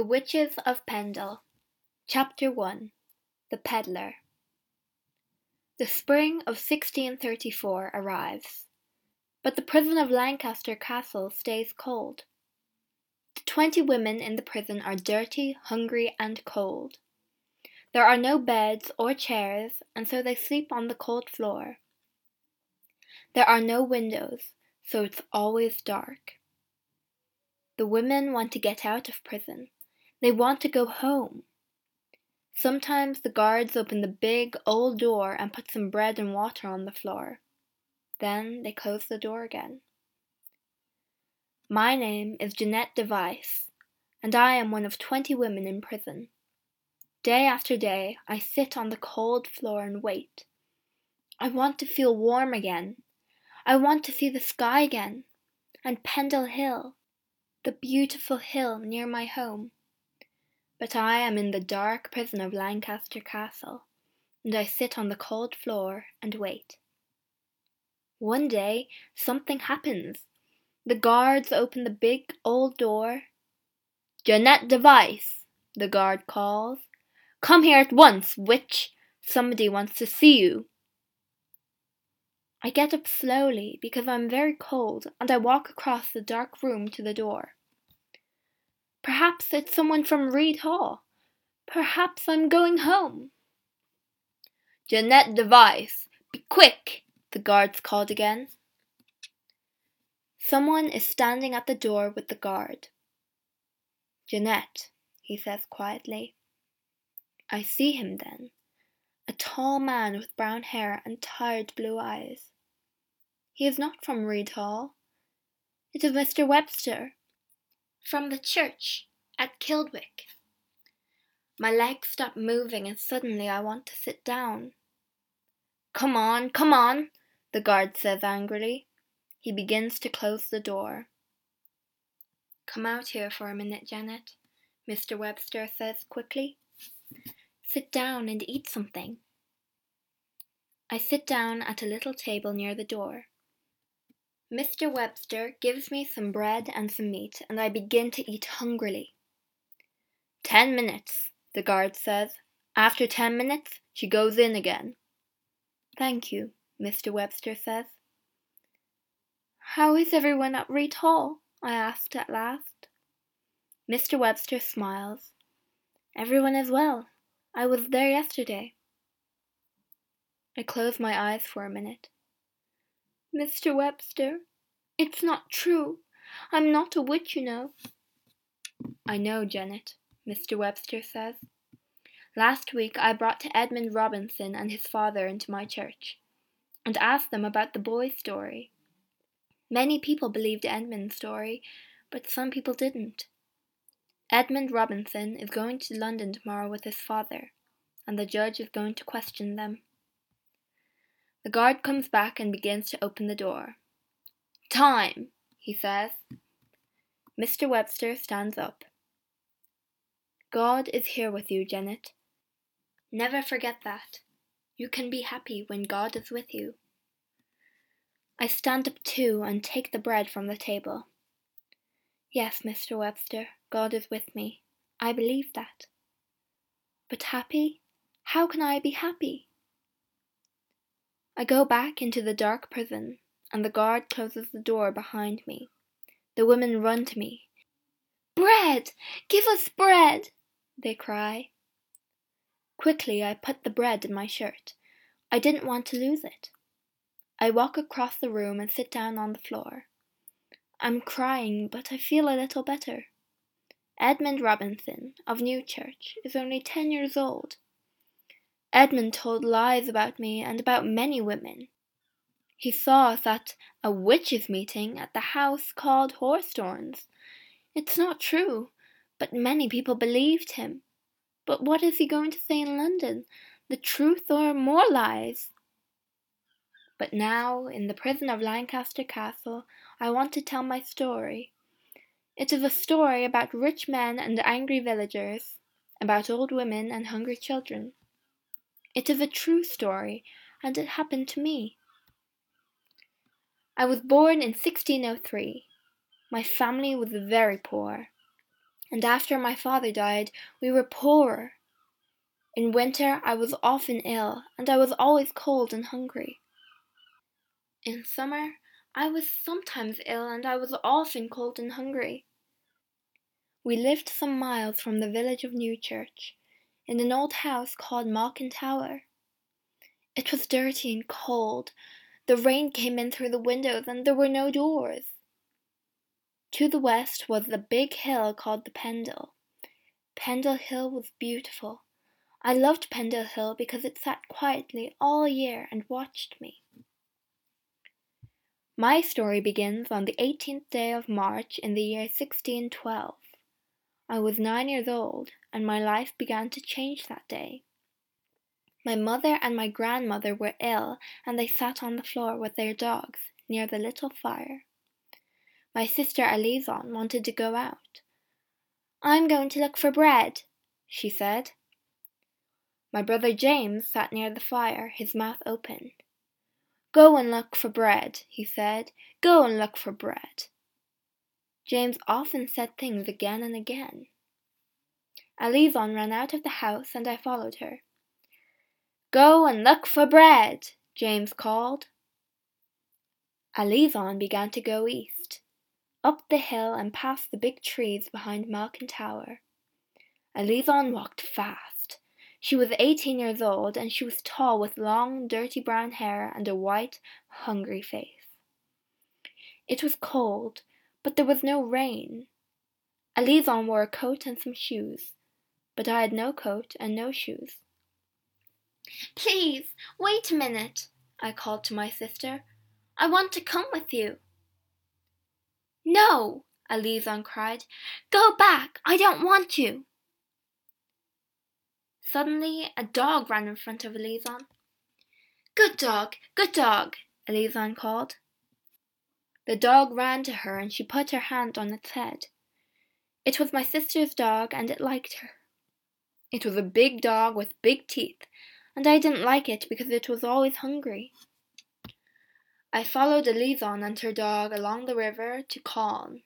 The Witches of Pendle, Chapter 1 The Pedlar. The spring of 1634 arrives, but the prison of Lancaster Castle stays cold. The twenty women in the prison are dirty, hungry, and cold. There are no beds or chairs, and so they sleep on the cold floor. There are no windows, so it's always dark. The women want to get out of prison. They want to go home. Sometimes the guards open the big old door and put some bread and water on the floor. Then they close the door again. My name is Jeanette Device, and I am one of twenty women in prison. Day after day, I sit on the cold floor and wait. I want to feel warm again. I want to see the sky again, and Pendle Hill, the beautiful hill near my home. But I am in the dark prison of Lancaster Castle, and I sit on the cold floor and wait. One day something happens. The guards open the big old door. Jeanette Device, the guard calls. Come here at once, witch. Somebody wants to see you. I get up slowly because I'm very cold and I walk across the dark room to the door. Perhaps it's someone from Reed Hall. Perhaps I'm going home. Jeanette Device, be quick, the guards called again. Someone is standing at the door with the guard. Jeanette, he says quietly. I see him then, a tall man with brown hair and tired blue eyes. He is not from Reed Hall. It is Mr. Webster, from the church at Kildwick. My legs stop moving and suddenly I want to sit down. Come on, come on, the guard says angrily. He begins to close the door. Come out here for a minute, Janet, Mr. Webster says quickly. Sit down and eat something. I sit down at a little table near the door. Mr. Webster gives me some bread and some meat, and I begin to eat hungrily. Ten minutes, the guard says. After ten minutes, she goes in again. Thank you, Mr. Webster says. How is everyone at Reed Hall? I asked at last. Mr. Webster smiles. Everyone is well. I was there yesterday. I close my eyes for a minute. Mr. Webster, it's not true. I'm not a witch, you know. I know, Janet, Mr. Webster says. Last week I brought Edmund Robinson and his father into my church, and asked them about the boy's story. Many people believed Edmund's story, but some people didn't. Edmund Robinson is going to London tomorrow with his father, and the judge is going to question them. The guard comes back and begins to open the door. Time, he says. Mr. Webster stands up. God is here with you, Janet. Never forget that. You can be happy when God is with you. I stand up too and take the bread from the table. Yes, Mr. Webster, God is with me. I believe that. But happy? How can I be happy? I go back into the dark prison, and the guard closes the door behind me. The women run to me. Bread! Give us bread! they cry. Quickly, I put the bread in my shirt. I didn't want to lose it. I walk across the room and sit down on the floor. I'm crying, but I feel a little better. Edmund Robinson, of Newchurch, is only ten years old. Edmund told lies about me and about many women. He saw us at a witches' meeting at the house called Hoarstones. It's not true, but many people believed him. But what is he going to say in London? The truth or more lies? But now, in the prison of Lancaster Castle, I want to tell my story. It is a story about rich men and angry villagers, about old women and hungry children. It is a true story, and it happened to me. I was born in 1603. My family was very poor. and after my father died, we were poorer. In winter, I was often ill, and I was always cold and hungry. In summer, I was sometimes ill, and I was often cold and hungry. We lived some miles from the village of Newchurch, in an old house called Malkin Tower. It was dirty and cold. The rain came in through the windows, and there were no doors. To the west was the big hill called the Pendle. Pendle Hill was beautiful. I loved Pendle Hill because it sat quietly all year and watched me. My story begins on the 18th day of March in the year 1612. I was nine years old, and my life began to change that day. My mother and my grandmother were ill, and they sat on the floor with their dogs near the little fire. My sister Alison wanted to go out. I'm going to look for bread, she said. My brother James sat near the fire, his mouth open. Go and look for bread, he said. Go and look for bread. James often said things again and again. Alison ran out of the house, and I followed her. Go and look for bread, James called. Alison began to go east up the hill and past the big trees behind Malkin Tower. Alison walked fast. She was eighteen years old, and she was tall with long, dirty brown hair and a white, hungry face. It was cold, but there was no rain. Alison wore a coat and some shoes, but I had no coat and no shoes. Please, wait a minute, I called to my sister. I want to come with you. No, Alison cried. Go back! I don't want you! Suddenly, a dog ran in front of Alison. Good dog, good dog, Alison called. The dog ran to her and she put her hand on its head. It was my sister's dog and it liked her. It was a big dog with big teeth, and I didn't like it because it was always hungry. I followed Alison and her dog along the river to Colne.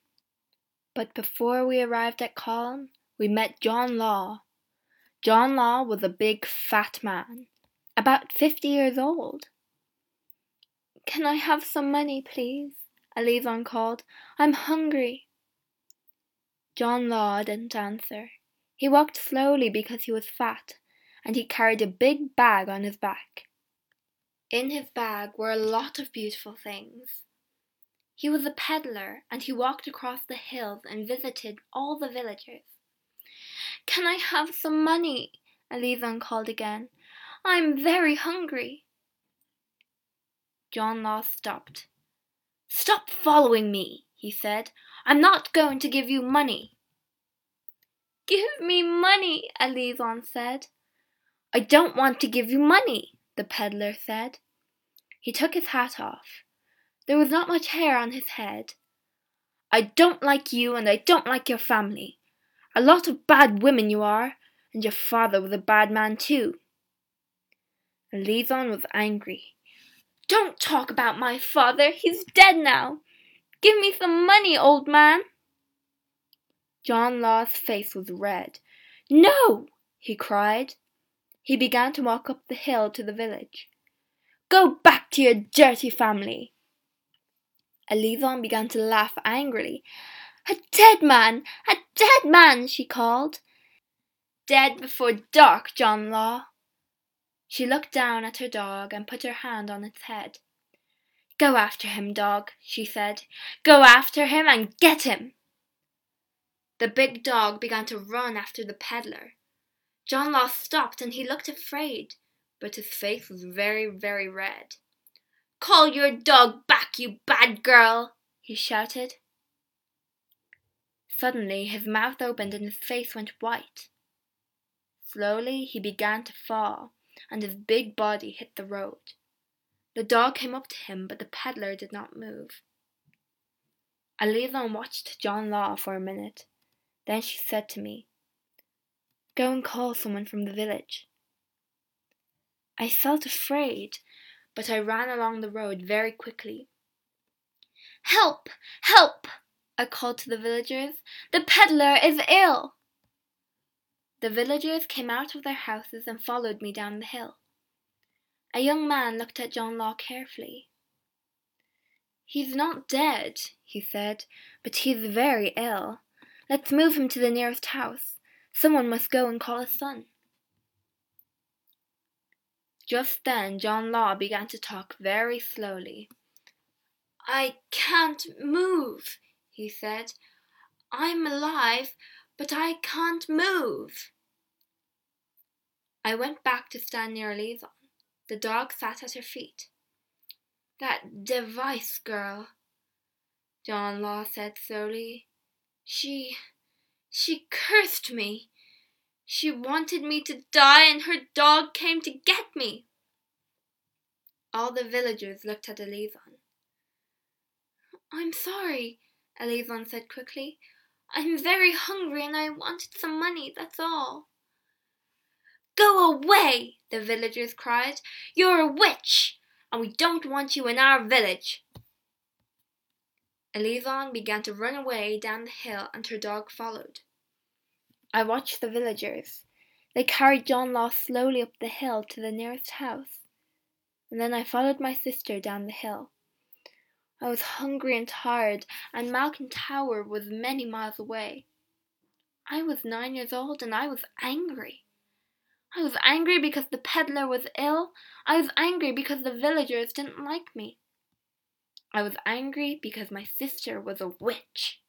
But before we arrived at Colne, we met John Law. John Law was a big fat man, about fifty years old. Can I have some money, please? Alison called. I'm hungry. John Law didn't answer. He walked slowly because he was fat, and he carried a big bag on his back. In his bag were a lot of beautiful things. He was a peddler, and he walked across the hills and visited all the villages. Can I have some money? Alison called again. I'm very hungry. John Law stopped. Stop following me, he said. I'm not going to give you money. Give me money, Alison said. I don't want to give you money, the peddler said. He took his hat off. There was not much hair on his head. I don't like you, and I don't like your family. A lot of bad women you are, and your father was a bad man too. Alison was angry. Don't talk about my father. He's dead now. Give me some money, old man. John Law's face was red. No! he cried. He began to walk up the hill to the village. Go back to your dirty family. Alison began to laugh angrily. A dead man! A dead man! she called. Dead before dark, John Law. She looked down at her dog and put her hand on its head. Go after him, dog, she said. Go after him and get him. The big dog began to run after the peddler. John Law stopped and he looked afraid but his face was very, very red. Call your dog back, you bad girl! he shouted. Suddenly his mouth opened and his face went white. Slowly he began to fall, and his big body hit the road. The dog came up to him, but the peddler did not move. Alison watched John Law for a minute. Then she said to me, Go and call someone from the village. I felt afraid, but I ran along the road very quickly. Help! Help! I called to the villagers. The peddler is ill! The villagers came out of their houses and followed me down the hill. A young man looked at John Law carefully. He's not dead, he said, but he's very ill. Let's move him to the nearest house. Someone must go and call his son. Just then John Law began to talk very slowly. I can't move, he said. I'm alive, but I can't move. I went back to stand near Alison. The dog sat at her feet. That Device girl, John Law said slowly. She. she cursed me. She wanted me to die, and her dog came to get me. All the villagers looked at Alison. I'm sorry, Alison said quickly. I'm very hungry and I wanted some money, that's all. Go away, the villagers cried. You're a witch, and we don't want you in our village. Alison began to run away down the hill and her dog followed. I watched the villagers. They carried John Law slowly up the hill to the nearest house, and then I followed my sister down the hill. I was hungry and tired, and Malkin Tower was many miles away. I was nine years old, and I was angry. I was angry because the peddler was ill. I was angry because the villagers didn't like me. I was angry because my sister was a witch.